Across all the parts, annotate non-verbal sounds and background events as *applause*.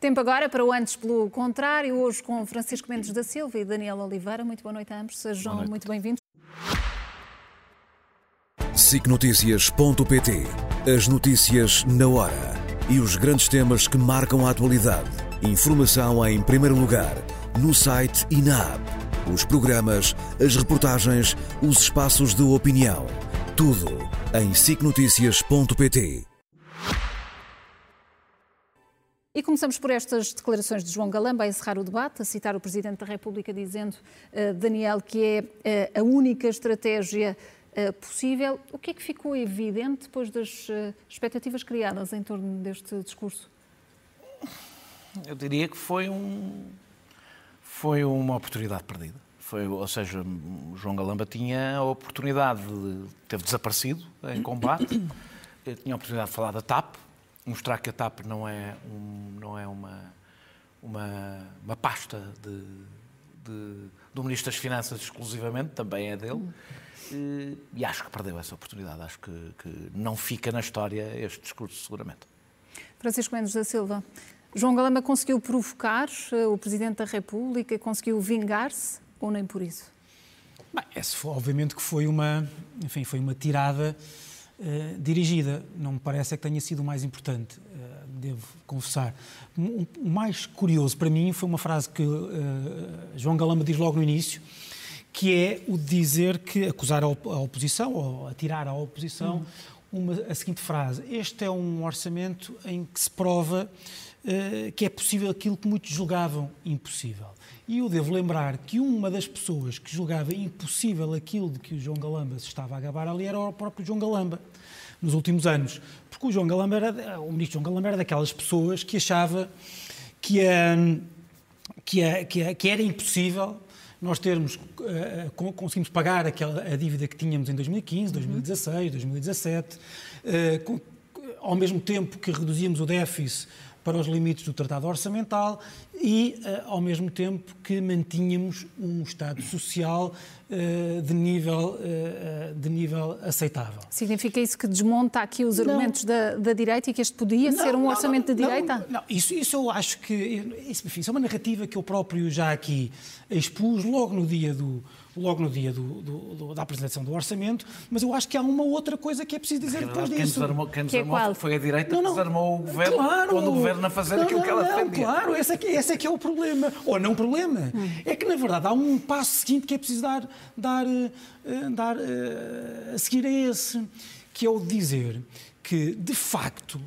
Tempo agora para o antes pelo contrário, hoje com Francisco Mendes da Silva e Daniel Oliveira. Muito boa noite a ambos, sejam muito bem-vindos. SICNotícias.pt As notícias na hora e os grandes temas que marcam a atualidade. Informação em primeiro lugar, no site e na app. Os programas, as reportagens, os espaços de opinião. Tudo em SICNotícias.pt E começamos por estas declarações de João Galamba a encerrar o debate, a citar o Presidente da República dizendo, uh, Daniel, que é uh, a única estratégia uh, possível. O que é que ficou evidente depois das expectativas criadas em torno deste discurso? Eu diria que foi, um, foi uma oportunidade perdida. Foi, ou seja, João Galamba tinha a oportunidade de ter desaparecido em combate, tinha a oportunidade de falar da TAP, mostrar que a TAP não é, um, não é uma, uma, uma pasta de, de, do Ministro das Finanças exclusivamente, também é dele. E, acho que perdeu essa oportunidade. Acho que, que, não fica na história este discurso, seguramente. Francisco Mendes da Silva, João Galamba conseguiu provocar eh, o Presidente da República, conseguiu vingar-se ou nem por isso? Bem, essa obviamente que foi uma, enfim, foi uma tirada eh, dirigida. Não me parece é que tenha sido o mais importante, uh, devo confessar. O mais curioso para mim foi uma frase que uh, João Galamba diz logo no início, que é o de dizer que acusar a, oposição, ou atirar à oposição, uhum. uma, a seguinte frase: Este é um orçamento em que se prova que é possível aquilo que muitos julgavam impossível. E eu devo lembrar que uma das pessoas que julgava impossível aquilo de que o João Galamba se estava a gabar ali era o próprio João Galamba, nos últimos anos. Porque o João Galamba era, o ministro João Galamba era daquelas pessoas que achava que, que, que, que era impossível nós termos, conseguimos pagar aquela, a dívida que tínhamos em 2015, 2016, 2017, uh, com, ao mesmo tempo que reduzíamos o déficit para os limites do Tratado Orçamental e, uh, ao mesmo tempo, que mantínhamos um Estado social uh, de, nível, uh, de nível aceitável. Significa isso que desmonta aqui os argumentos da, da, direita e que este podia não, ser um orçamento da direita? Não, isso, isso eu acho que. Isso, enfim, isso é uma narrativa que eu próprio já aqui expus logo no dia do logo no dia do, do, do, da apresentação do orçamento, mas eu acho que há uma outra coisa que é preciso dizer depois quem disso. Desarmou, quem desarmou que é foi a direita não, não, que desarmou o governo claro, quando o governo a fazer não, aquilo que ela defendia. Claro, esse é, que, esse é que é o problema. Ou não problema. Hum. É que, na verdade, há um passo seguinte que é preciso dar, dar, uh, dar uh, a seguir a esse, que é o de dizer que, de facto,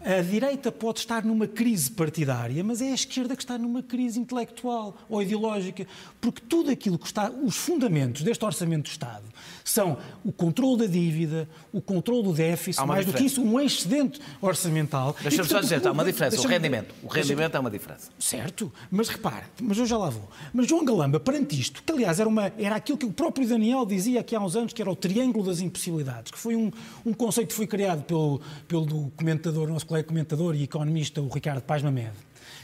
a direita pode estar numa crise partidária, mas é a esquerda que está numa crise intelectual ou ideológica, porque tudo aquilo que está, os fundamentos deste orçamento do Estado são o controle da dívida, o controle do déficit, mais diferença. do que isso, um excedente orçamental. Deixa-me só dizer, há uma diferença, o rendimento. O rendimento é uma diferença. Certo, mas repare, mas eu já lá vou. Mas João Galamba, perante isto, que aliás era, uma, era aquilo que o próprio Daniel dizia aqui há uns anos, que era o triângulo das impossibilidades, que foi um, um conceito que foi criado pelo, pelo comentador, nosso colega comentador e economista, o Ricardo Paz Mamed,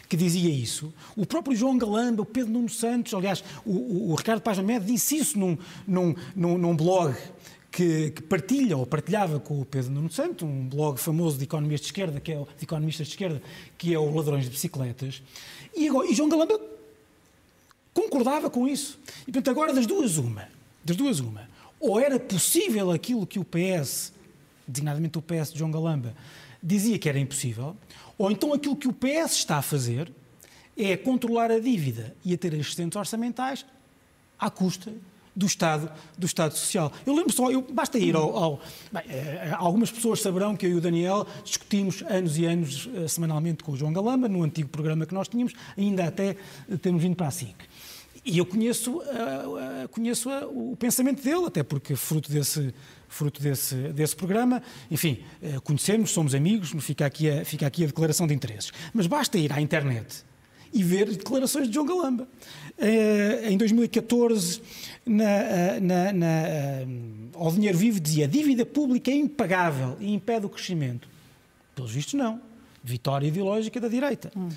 que dizia isso. O próprio João Galamba, o Pedro Nuno Santos, aliás, o, o, o Ricardo Paz Mamed disse isso num, num, num, num blog que, que, partilha ou partilhava com o Pedro Nuno Santos, um blog famoso de economistas de esquerda, que é o, de economistas de esquerda, que é o Ladrões de Bicicletas. E, agora, e João Galamba concordava com isso. E portanto, agora das duas uma, das duas uma, ou era possível aquilo que o PS, designadamente o PS de João Galamba, dizia que era impossível, ou então aquilo que o PS está a fazer é controlar a dívida e a ter excedentes orçamentais à custa do Estado, do Estado Social. Eu lembro só, eu, basta ir ao. ao bem, eh, algumas pessoas saberão que eu e o Daniel discutimos anos e anos uh, semanalmente com o João Galamba, no antigo programa que nós tínhamos, ainda até temos vindo para a SIC. E eu conheço, uh, conheço o pensamento dele, até porque fruto desse, fruto desse, desse programa. Enfim, eh, conhecemos, somos amigos, fica aqui, a, fica aqui a declaração de interesses. Mas basta ir à internet e ver declarações de João Galamba. Eh, em 2014, na, eh, na, na, ao Dinheiro Vivo dizia a dívida pública é impagável e impede o crescimento. Pelos vistos, não. Vitória ideológica da direita. Hum.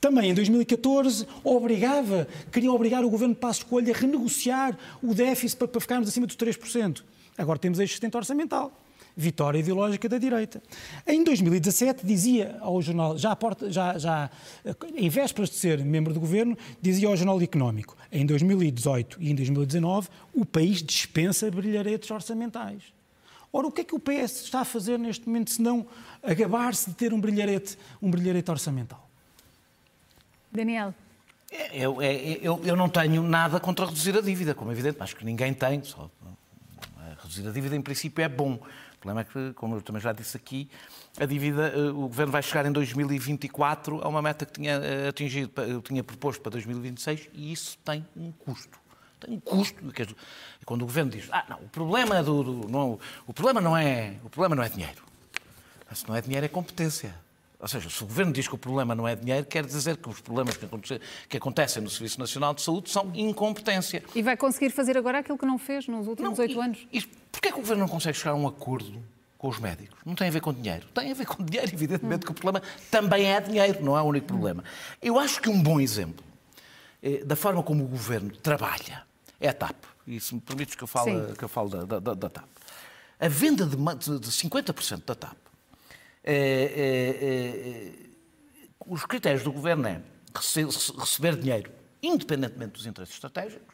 Também em 2014 obrigava, queria obrigar o governo de Passos Coelho a renegociar o déficit para, para ficarmos acima dos 3%. Agora temos este sustento orçamental. vitória ideológica da direita. Em 2017 dizia ao jornal, já, porta, já, já em vésperas de ser membro do governo, dizia ao Jornal Económico, em 2018 e em 2019 o país dispensa brilharetes orçamentais. Ora, o que é que o PS está a fazer neste momento se não agabar-se de ter um brilharete, um brilharete orçamental? Daniel. Eu, eu, eu, não tenho nada contra reduzir a dívida, como é evidente, acho que ninguém tem. Só, reduzir a dívida, em princípio, é bom problema é que, como eu também já disse aqui, a dívida, eh, o Governo vai chegar em 2024 a uma meta que tinha eh, atingido, tinha proposto para 2026 e isso tem um custo. Tem um custo. Quando o Governo diz, ah, não, o problema, do, do não, o problema, não, é, o problema não é dinheiro. Se não é dinheiro, é competência. Ou seja, se o Governo diz que o problema não é dinheiro, quer dizer que os problemas que acontecem no Serviço Nacional de Saúde são incompetência. E vai conseguir fazer agora aquilo que não fez nos últimos oito anos? E, porquê é que o Governo não consegue chegar a um acordo com os médicos? Não tem a ver com dinheiro. Tem a ver com dinheiro, *laughs* evidentemente, hum. que o problema também é dinheiro, não é o único problema. Eu acho que um bom exemplo eh, da forma como o Governo trabalha é a TAP. E se me permites que eu fale, que eu fale da, da, da TAP. A venda de, de 50% da TAP é, é, os critérios do governo é receber dinheiro, independentemente dos interesses estratégicos,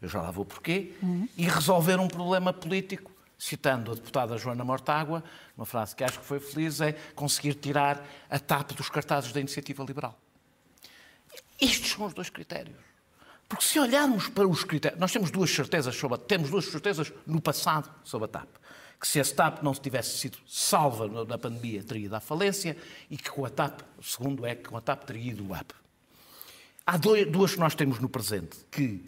eu já lá vou porquê, uhum. e resolver um problema político, citando a deputada Joana Mortágua, uma frase que acho que foi feliz, é conseguir tirar a TAP dos cartazes da iniciativa liberal. Estes são os dois critérios. Porque se olharmos para os critérios, nós temos duas certezas sobre temos duas certezas no passado sobre a TAP que se a TAP não tivesse sido salva na pandemia, teria ido à falência e que com a TAP, o segundo é que com a TAP teria ido AP. Há duas que nós temos no presente, que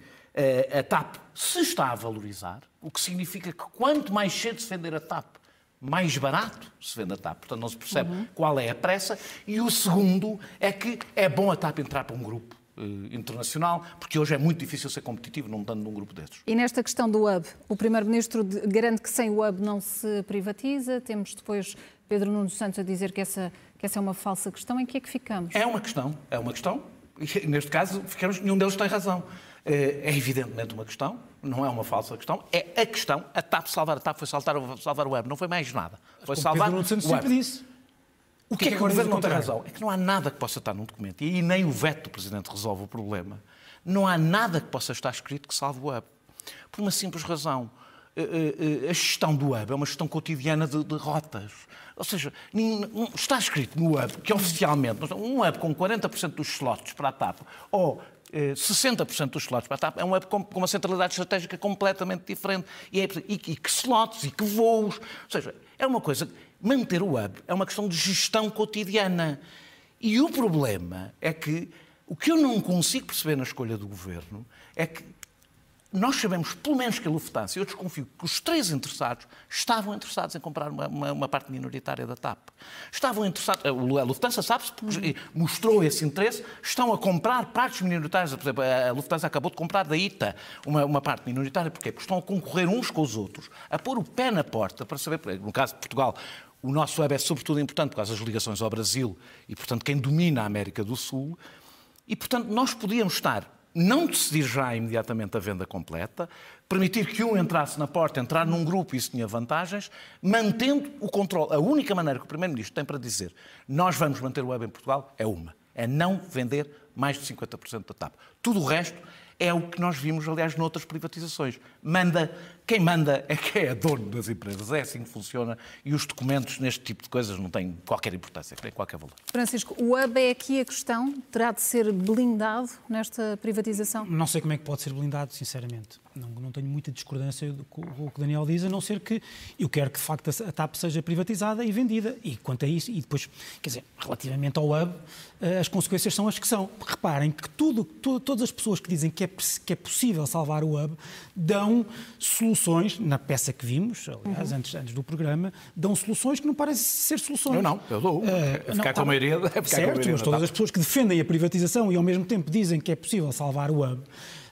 a TAP se está a valorizar, o que significa que quanto mais cedo se vender a TAP, mais barato se vende a TAP. Portanto, não se percebe uhum. qual é a pressa. E o segundo é que é bom a TAP entrar para um grupo eh, internacional, porque hoje é muito difícil ser competitivo não estando num grupo desses. E nesta questão do hub, o Primeiro-Ministro garante que sem o hub não se privatiza, temos depois Pedro Nuno Santos a dizer que essa, que essa é uma falsa questão, em que é que ficamos? É uma questão, é uma questão, e neste caso ficamos, nenhum deles tem razão. Eh, é evidentemente uma questão, não é uma falsa questão, é a questão, a TAP salvar a TAP foi salvar, salvar o web, não foi mais nada. Foi salvar Pedro Nuno Santos o web. sempre disse. O que, é que, é que o Governo não tem razão? É que não há nada que possa estar num documento, e nem o veto do Presidente resolve o problema. Não há nada que possa estar escrito que salve o web. Por uma simples razão. Eh, eh, a gestão do web é uma gestão cotidiana de, de rotas. Ou seja, está escrito no web que oficialmente, um web com 40% dos slots para a TAP ou 60% dos slots para a TAP é um web com uma centralidade estratégica completamente diferente. E, é, e, e que slots e que voos. Ou seja, é uma coisa manter o hub é uma questão de gestão cotidiana. E o problema é que o que eu não consigo perceber na escolha do governo é que nós sabemos, pelo menos que a Lufthansa, eu desconfio que os três interessados estavam interessados em comprar uma, uma, uma parte minoritária da TAP. Estavam interessados, a Lufthansa sabe-se, porque mostrou esse interesse, estão a comprar partes minoritárias. Por exemplo, a Lufthansa acabou de comprar da ITA uma, uma parte minoritária. Porquê? Porque estão a concorrer uns com os outros, a pôr o pé na porta para saber, no caso de Portugal, o nosso web é sobretudo importante por causa das ligações ao Brasil e, portanto, quem domina a América do Sul. E, portanto, nós podíamos estar, não decidir já imediatamente a venda completa, permitir que um entrasse na porta, entrar num grupo, isso tinha vantagens, mantendo o controle. A única maneira que o Primeiro-Ministro tem para dizer nós vamos manter o web em Portugal é uma: é não vender mais de 50% da TAP. Tudo o resto é o que nós vimos, aliás, noutras privatizações. Manda, quem manda é quem é dono das empresas. É assim que funciona e os documentos neste tipo de coisas não têm qualquer importância, têm qualquer valor. Francisco, o hub é aqui a questão? Terá de ser blindado nesta privatização? Não sei como é que pode ser blindado, sinceramente. Não, não tenho muita discordância com o que o Daniel diz, a não ser que eu quero que, de facto, a TAP seja privatizada e vendida. E quanto a isso, e depois, quer dizer, relativamente ao hub, eh, as consequências são as que são. Reparem que tudo, tudo, todas as pessoas que dizem que é, que é possível salvar o hub dão soluções, na peça que vimos, aliás, uhum. antes, antes do programa, dão soluções que não parecem ser soluções. Eu não, eu dou. Uh, é ficar não, com a tá maioria. É ficar certo, com a maioria mas todas as pessoas que defendem a privatização e ao mesmo tempo dizem que é possível salvar o hub,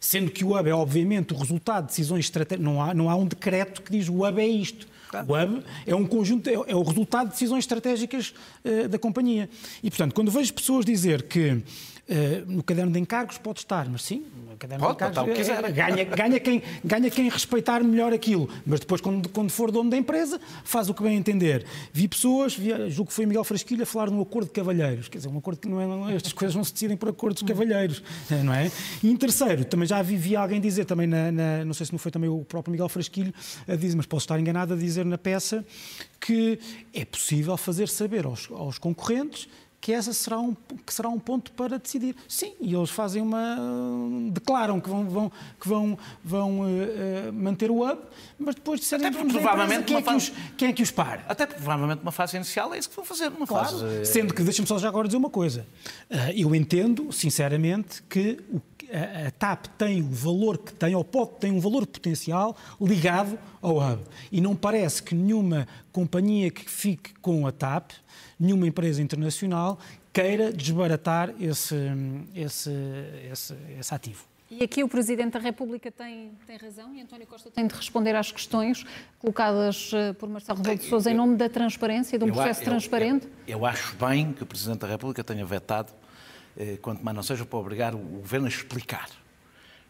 sendo que o hub é obviamente o resultado de decisões estratégicas, não há, não há um decreto que diz o hub é isto. O hub é um conjunto, é, é o resultado de decisões estratégicas uh, da companhia. E, portanto, quando vejo pessoas dizer que Uh, no caderno de encargos pode estar, mas sim, no caderno pode, de encargos é, ganha, ganha, quem, ganha quem respeitar melhor aquilo. Mas depois, quando, quando for dono da empresa, faz o que bem entender. Vi pessoas, vi, julgo que foi Miguel Frasquilha, falar num acordo de cavalheiros. Quer dizer, um acordo que não é. Não, estas coisas não se decidem por acordos de cavalheiros, não é? E em terceiro, também já vi, vi alguém dizer, também na, na, não sei se não foi também o próprio Miguel Frasquilho, a dizer, mas posso estar enganado a dizer na peça que é possível fazer saber aos, aos concorrentes que essa será um, que será um ponto para decidir. Sim, e eles fazem uma. declaram que vão, vão, que vão, vão uh, manter o hub, mas depois disserem Até provavelmente quem, é que os, quem é que os para. Até provavelmente uma fase inicial é isso que vão fazer, uma claro, fase. Sendo que, deixa-me só já agora dizer uma coisa. Uh, eu entendo, sinceramente, que o a, TAP tem o valor que tem, ou pode ter um valor potencial ligado ao hub. E não parece que nenhuma companhia que fique com a TAP nenhuma empresa internacional queira desbaratar esse, esse, esse, esse ativo. E aqui o Presidente da República tem, tem razão e António Costa tem de responder às questões colocadas eh, por Marcelo Rebelo de Sousa em nome da transparência, de um eu, processo eu, transparente? Eu, eu, acho bem que o Presidente da República tenha vetado, quanto mais não seja para obrigar o Governo a explicar.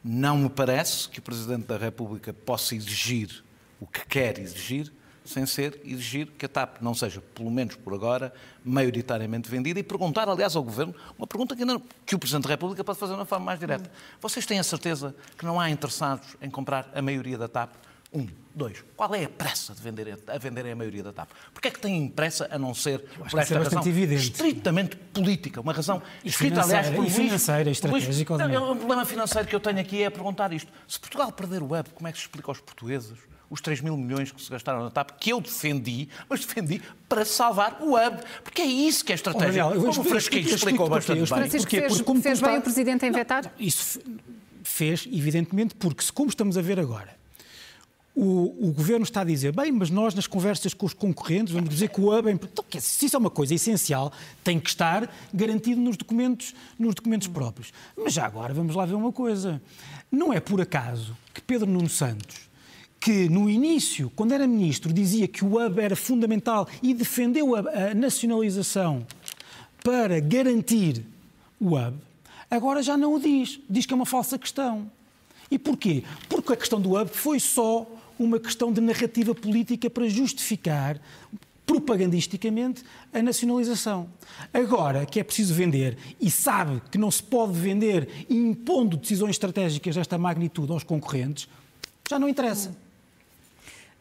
Não me parece que o Presidente da República possa exigir o que quer exigir sem ser exigir que a TAP não seja, pelo menos por agora, maioritariamente vendida e perguntar, aliás, ao Governo, uma pergunta que, ainda, que o Presidente da República pode fazer de uma forma mais direta. Vocês têm a certeza que não há interessados em comprar a maioria da TAP? Um. Dois. Qual é a pressa de vender a, venderem a maioria da TAP? Porquê é que têm pressa a não ser por esta é razão evidente. estritamente política? Uma razão escrita, aliás, por e financeira, estratégica. o problema financeiro que eu tenho aqui é perguntar isto. Se Portugal perder o web, como é que se explica aos portugueses os 3 mil milhões que se gastaram na TAP, que eu defendi, mas defendi para salvar o hub. Porque é isso que é estratégia. Oh, Daniel, como o Frasquinho explicou bastante bem. Francisco, fez, porque, como fez bem o Presidente em vetar? Isso fez, evidentemente, porque, como estamos a ver agora, o, o, Governo está a dizer, bem, mas nós nas conversas com os concorrentes vamos dizer que o hub é... Então, se isso é uma coisa essencial, tem que estar garantido nos documentos, nos documentos próprios. Mas já agora vamos lá ver uma coisa. Não é por acaso que Pedro Nuno Santos que no início, quando era ministro, dizia que o hub era fundamental e defendeu a, a nacionalização para garantir o hub, agora já não o diz. Diz que é uma falsa questão. E porquê? Porque a questão do hub foi só uma questão de narrativa política para justificar propagandisticamente a nacionalização. Agora que é preciso vender e sabe que não se pode vender impondo decisões estratégicas desta magnitude aos concorrentes, já não interessa.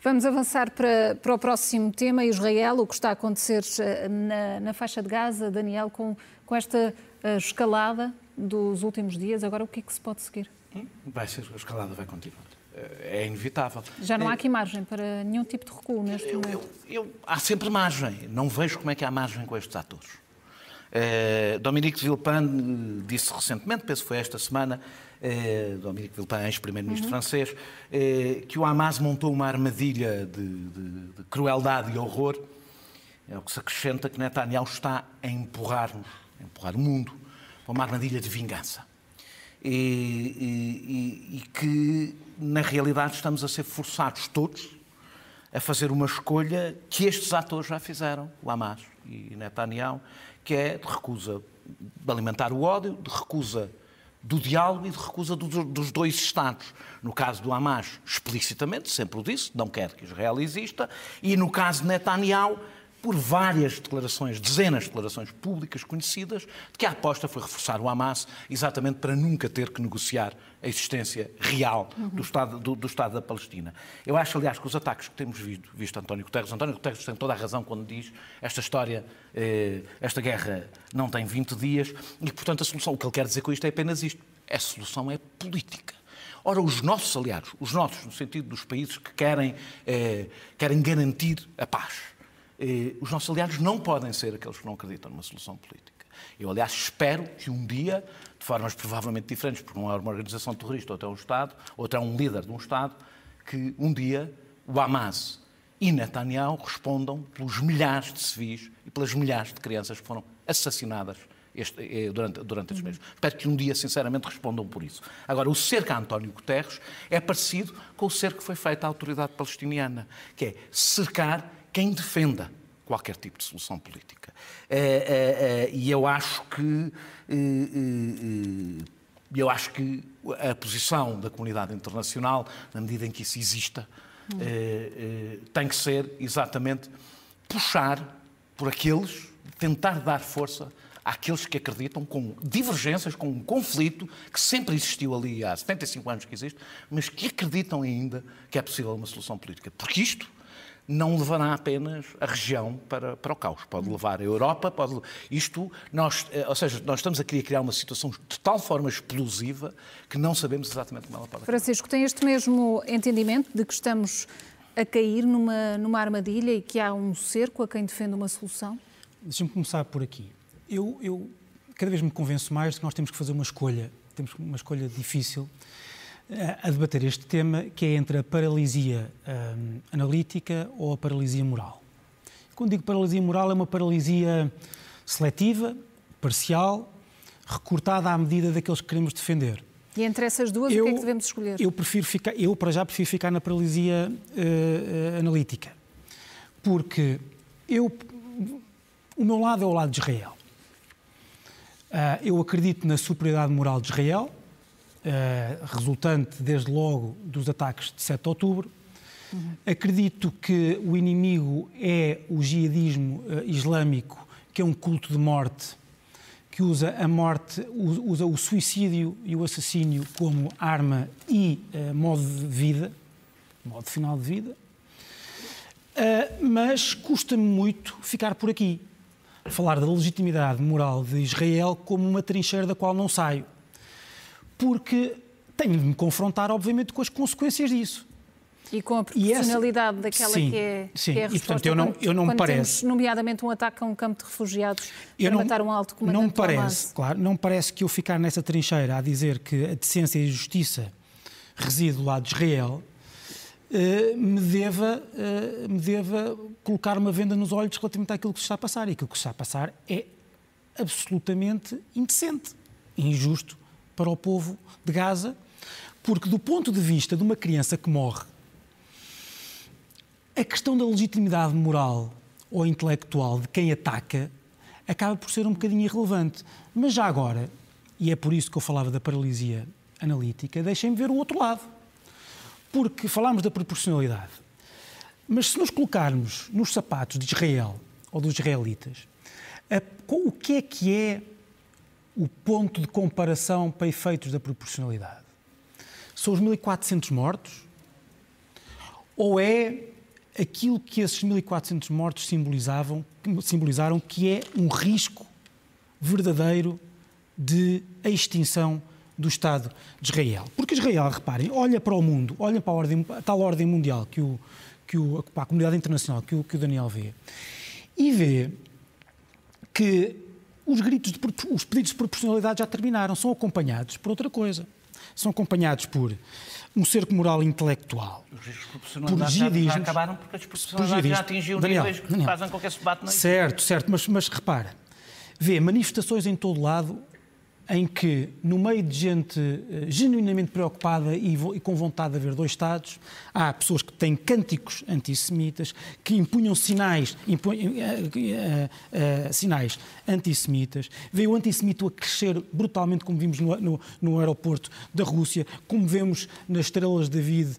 Vamos avançar para, para o próximo tema, Israel, o que está a acontecer eh, na, na faixa de Gaza, Daniel, com, com esta uh, escalada dos últimos dias. Agora, o que é que se pode seguir? Hum, vai ser, a escalada vai continuar. É inevitável. Já não há aqui margem para nenhum tipo de recuo neste eu, momento? Eu, eu, há sempre margem. Não vejo como é que há margem com estes atores. Uh, Dominique de Villepin disse recentemente, penso que foi esta semana, eh, Dominique Villepin, ex-primeiro-ministro uhum. francês, eh, que o Hamas montou uma armadilha de, de, de, crueldade e horror. É o que se acrescenta que Netanyahu está a empurrar-nos, a empurrar o mundo, para uma armadilha de vingança. E, e, e, que, na realidade, estamos a ser forçados todos a fazer uma escolha que estes atores já fizeram, o Hamas e Netanyahu, que é de recusa de alimentar o ódio, de recusa do diálogo e de recusa do, dos dois Estados. No caso do Hamas, explicitamente, sempre o disse, não quer que Israel exista, e no caso de Netanyahu, por várias declarações, dezenas de declarações públicas conhecidas, de que a aposta foi reforçar o Hamas exatamente para nunca ter que negociar a existência real do Estado, do, do Estado da Palestina. Eu acho, aliás, que os ataques que temos visto, visto António Guterres, António Guterres tem toda a razão quando diz esta história, eh, esta guerra não tem 20 dias e, portanto, a solução, o que ele quer dizer com isto é apenas isto. A solução é política. Ora, os nossos aliados, os nossos, no sentido dos países que querem, eh, querem garantir a paz, os nossos aliados não podem ser aqueles que não acreditam numa solução política. Eu, aliás, espero que um dia, de formas provavelmente diferentes, porque não é uma organização terrorista, outro é um Estado, outro é um líder de um Estado, que um dia o Hamas e Netanyahu respondam pelos milhares de civis e pelas milhares de crianças que foram assassinadas este, eh, durante, durante estes meses. Espero que um dia, sinceramente, respondam por isso. Agora, o cerco a António Guterres é parecido com o cerco que foi feito à autoridade palestiniana, que é cercar quem defenda qualquer tipo de solução política. Eh, e eu acho que eu acho que a posição da comunidade internacional, na medida em que isso exista, tem que ser exatamente puxar por aqueles, tentar dar força àqueles que acreditam com divergências, com um conflito que sempre existiu ali há 75 anos que existe, mas que acreditam ainda que é possível uma solução política. Porque isto não levará apenas a região para, para o caos. Pode levar a Europa, pode. Isto, nós, eh, ou seja, nós estamos a querer criar uma situação de tal forma explosiva que não sabemos exatamente como ela pode Francisco, tem este mesmo entendimento de que estamos a cair numa, numa armadilha e que há um cerco a quem defende uma solução? Deixa-me começar por aqui. Eu, eu cada vez me convenço mais de que nós temos que fazer uma escolha, temos uma escolha difícil a debater este tema, que é entre a paralisia um, analítica ou a paralisia moral. Quando digo paralisia moral, é uma paralisia seletiva, parcial, recortada à medida daqueles que queremos defender. E entre essas duas, eu, o que é que devemos escolher? Eu, prefiro ficar, eu, para já, prefiro ficar na paralisia uh, analítica. Porque eu, o meu lado é o lado de Israel. Uh, eu acredito na superioridade moral de Israel, resultante, desde logo, dos ataques de 7 de outubro. Uhum. Acredito que o inimigo é o jihadismo islâmico, que é um culto de morte que usa a morte, usa o suicídio e o assassínio como arma e uh, modo de vida, modo final de vida. Mas custa-me muito ficar por aqui. Falar da legitimidade moral de Israel como uma trincheira da qual não saio. Porque tenho de me confrontar, obviamente, com as consequências disso. E com a proporcionalidade essa... daquela sim, que é, sim. Que é a resposta. E, portanto, eu não, eu não me parece... Temos, nomeadamente, um ataque a um campo de refugiados eu para não, matar um alto comandante Não me parece, claro, não me parece que eu ficar nessa trincheira a dizer que a decência e a justiça reside do lado de Israel uh, me, deva, uh, me deva colocar uma venda nos olhos relativamente àquilo que se está a passar. E aquilo que se está a passar é absolutamente indecente, injusto para o povo de Gaza, porque do ponto de vista de uma criança que morre a questão da legitimidade moral ou intelectual de quem ataca acaba por ser um bocadinho irrelevante. Mas já agora, e é por isso que eu falava da paralisia analítica, deixem-me ver o outro lado. Porque falámos da proporcionalidade. Mas se nos colocarmos nos sapatos de Israel ou dos israelitas, a, o que é que é o ponto de comparação para efeitos da proporcionalidade? São os 1.400 mortos? Ou é aquilo que esses 1.400 mortos simbolizavam, simbolizaram, que é um risco verdadeiro de extinção do Estado de Israel. Porque Israel, reparem, olha para o mundo, olha para a, ordem, a tal ordem mundial, que o, que o, a comunidade internacional que o, que o Daniel vê, e vê que os, gritos de, os pedidos de proporcionalidade já terminaram, são acompanhados por outra coisa. São acompanhados por um cerco moral intelectual. Os riscos já, já acabaram porque a desproporcionalidade já atingiu Daniel, níveis que Daniel, fazem com que esse debate não Certo, certo, mas, mas repara, vê manifestações em todo lado em que, no meio de gente uh, genuinamente preocupada e, com vontade de haver dois Estados, há pessoas que têm cânticos antissemitas, que impunham sinais, impunham, uh, uh, sinais antissemitas. Veio o antissemito a crescer brutalmente, como vimos no, no, no, aeroporto da Rússia, como vemos nas estrelas de David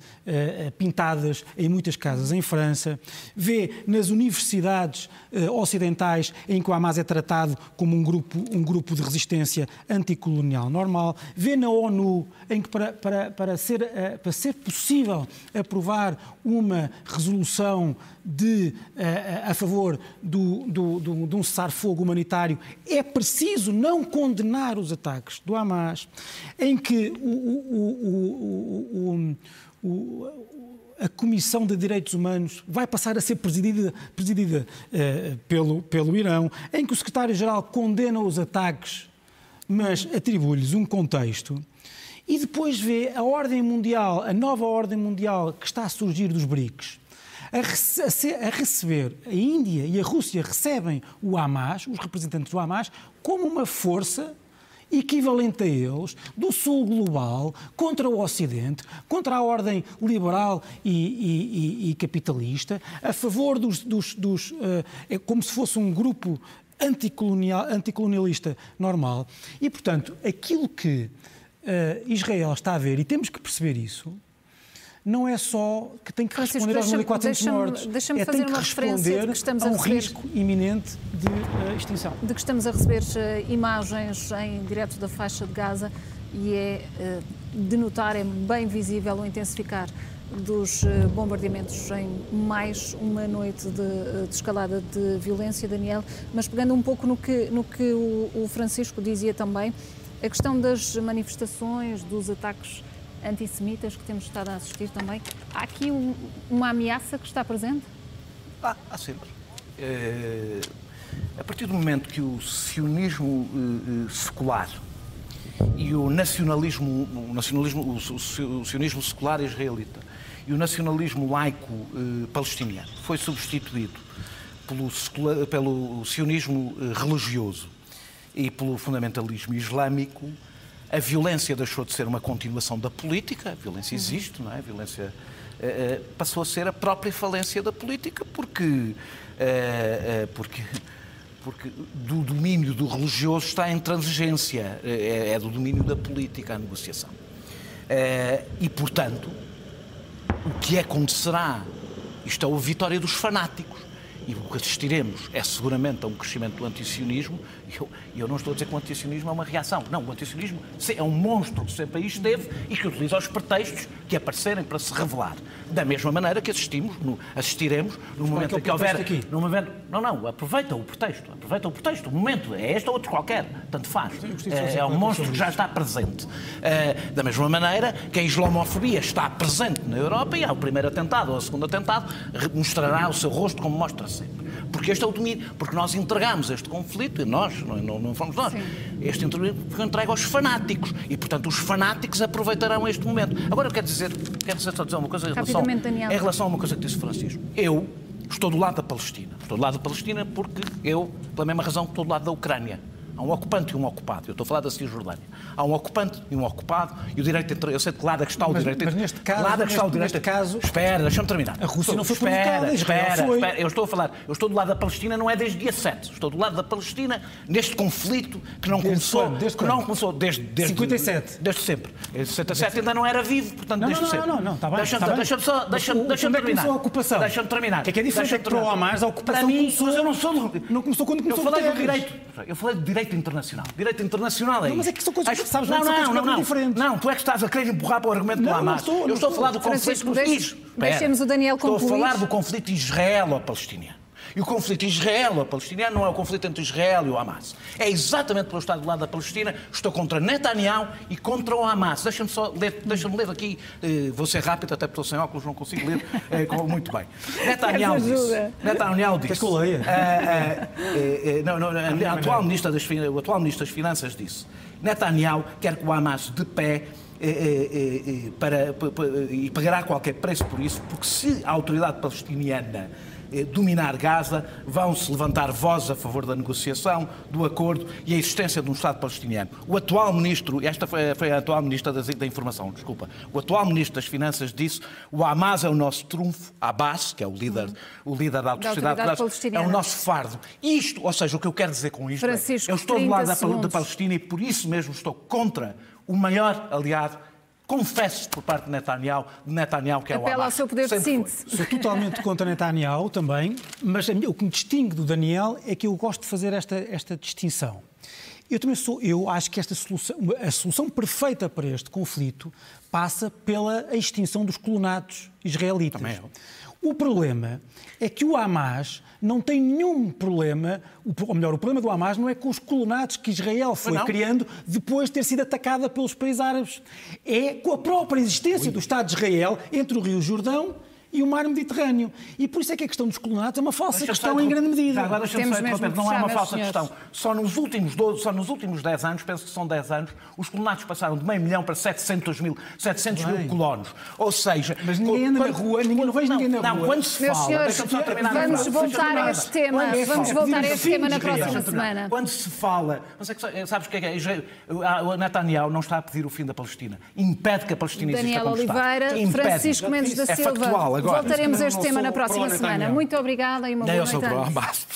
pintadas em muitas casas em França. Vê nas universidades ocidentais em que o Hamas é tratado como um grupo, um grupo de resistência anticolonial normal, vê na ONU em que para, para, para, ser, eh, para ser possível aprovar uma resolução de, a, eh, a favor do, do, do, de um cessar-fogo humanitário, é preciso não condenar os ataques do Hamas, em que o, o, o, a Comissão de Direitos Humanos vai passar a ser presidida, presidida uh, pelo, pelo Irão, em que o secretário-geral condena os ataques mas atribui-lhes um contexto e depois vê a ordem mundial, a nova ordem mundial que está a surgir dos BRICS, a, a, receber, a Índia e a Rússia recebem o Hamas, os representantes do Hamas, como uma força equivalente a eles, do Sul global, contra o Ocidente, contra a ordem liberal e, e, e capitalista, a favor dos. dos, dos uh, é como se fosse um grupo anticolonial, anticolonialista normal. E, portanto, aquilo que uh, Israel está a ver, e temos que perceber isso, não é só que tem que Francisco, responder aos 1.400 mortos, deixa é fazer tem que responder que a, a um receber, risco iminente de uh, extinção. De que estamos a receber uh, imagens em direto da faixa de Gaza e é de notar, é bem visível o intensificar dos bombardeamentos em mais uma noite de, de, escalada de violência, Daniel. Mas pegando um pouco no que, no que o, o Francisco dizia também, a questão das manifestações, dos ataques antissemitas que temos estado a assistir também. Há aqui um, uma ameaça que está presente? Ah, há sempre. É, a partir do momento que o sionismo secular e o nacionalismo, o, nacionalismo, o, o, o sionismo secular israelita e o nacionalismo laico eh, palestiniano foi substituído pelo, pelo sionismo religioso e pelo fundamentalismo islâmico, a violência deixou de ser uma continuação da política, a violência uhum. existe, não é? A violência uh, passou a ser a própria falência da política, porque, uh, porque, porque do domínio do religioso está a intransigência, é, é do domínio da política a negociação. e, portanto, o que acontecerá? Isto é a vitória dos fanáticos. E o que assistiremos é seguramente a um crescimento do antisionismo. E eu, eu não estou a dizer que o antisionismo é uma reação. Não, o antisionismo é um monstro que sempre aí esteve e que utiliza os pretextos que aparecerem para se revelar. Da mesma maneira que assistimos, no, assistiremos no Mas momento é que, é houver. Aqui? No momento, não, não, aproveita o pretexto. Aproveita o pretexto. O momento é este ou outro qualquer. Tanto faz. É, é um monstro que já está presente. Uh, da mesma maneira que a islamofobia está presente na Europa e ao primeiro atentado ou ao segundo atentado mostrará o seu rosto como mostra sempre. Porque este é o domínio, porque nós entregamos este conflito, e nós, não, não, não fomos nós, Sim. este foi entregue aos fanáticos. E, portanto, os fanáticos aproveitarão este momento. Agora, eu quero dizer, quero dizer só dizer uma coisa em relação, em relação a uma coisa que disse Francisco. Eu estou do lado da Palestina. Estou do lado da Palestina porque eu, pela mesma razão que estou do lado da Ucrânia. Há um ocupante e um ocupado. Eu estou a falar da Cisjordânia. Há um ocupante e um ocupado e o direito entre. Eu sei de que lado é que está o mas, direito Mas neste caso. Lado é que está o direito neste caso. Espera, deixa-me terminar. A Rússia não foi espera, espera, foi. espera. Eu estou a falar. Eu estou do lado da Palestina não é desde dia 7. Estou do lado da Palestina neste conflito que não desde começou. Quando? Desde que quando? não começou desde. desde 57. Desde sempre. Em 67 ainda não era vivo, portanto, não, desde não, sempre. Não, não, não, está bem. Deixa-me deixa só. Deixa-me deixa terminar. a ocupação? Deixa-me terminar. Que é que é diferente é que para o Hamas a ocupação começou. Mas eu não sou. Não começou quando começou Eu falei do direito. Eu falei de direito internacional. Direito internacional é não, mas é que são coisas que sabes não, não, não, não, não. diferentes. Não, tu é que estás a querer empurrar para o argumento do Hamas. Estou, eu estou a falar do conflito... Deixe, deixemos o Daniel concluir. Estou a falar do conflito israelo-palestiniano. E o conflito israelo-palestiniano não é o conflito entre Israel e o Hamas. É exatamente pelo Estado do lado da Palestina. Estou contra Netanyahu e contra o Hamas. Deixa-me só ler, deixa-me ler aqui, eh, vou ser rápido, até porque estou sem óculos, não consigo ler eh, muito bem. *laughs* Netanyahu disse. Netanyahu disse. que eu leia? Eh, não, não, a atual ministra das, o atual Ministro das Finanças disse. Netanyahu quer que o Hamas de pé para, para, e pagará qualquer preço por isso, porque se a autoridade palestiniana eh, dominar Gaza, vão-se levantar vozes a favor da negociação, do acordo e a existência de um Estado palestiniano. O atual ministro, esta foi, foi a atual ministra da, da, Informação, desculpa, o atual ministro das Finanças disse o Hamas é o nosso trunfo, Abbas, que é o líder, o líder da autoridade, da autoridade é o nosso fardo. Isto, ou seja, o que eu quero dizer com isto Francisco, é, eu estou do lado da, da Palestina e por isso mesmo estou contra o maior aliado confesso por parte de Netanyahu, de Netanyahu que é Apela o Hamas. ao seu poder de síntese. Sou totalmente contra Netanyahu também, mas o que me distingue do Daniel é que eu gosto de fazer esta, esta distinção. Eu também sou, eu acho que esta solução, a solução perfeita para este conflito passa pela extinção dos colonatos israelitas. Também eu. O problema é que o Hamas não tem nenhum problema, ou melhor, o problema do Hamas não é com os colonatos que Israel foi criando depois de ter sido atacada pelos países árabes. É com a própria existência do Estado de Israel entre o Rio Jordão e o mar Mediterrâneo. E por isso é que a questão dos colonatos é uma falsa questão em grande medida. agora deixa-me só interromper, não é uma falsa questão. Só nos, últimos 12, só nos últimos 10 anos, penso que são 10 anos, os colonatos passaram de meio milhão para 700 mil, 700 mil colonos. Ou seja... Mas ninguém anda na rua, ninguém, não vejo ninguém na rua. Não, quando se Meus fala... Senhores, vamos voltar a este tema. Vamos voltar a este tema na próxima semana. Quando se fala... Sabes o que é que é? O Netanyahu não está a pedir o fim da Palestina. Impede que a Palestina exista Daniel Oliveira, Francisco Mendes da é Silva. Factual, agora. Voltaremos a este tema na próxima semana. Muito obrigada e uma boa noite.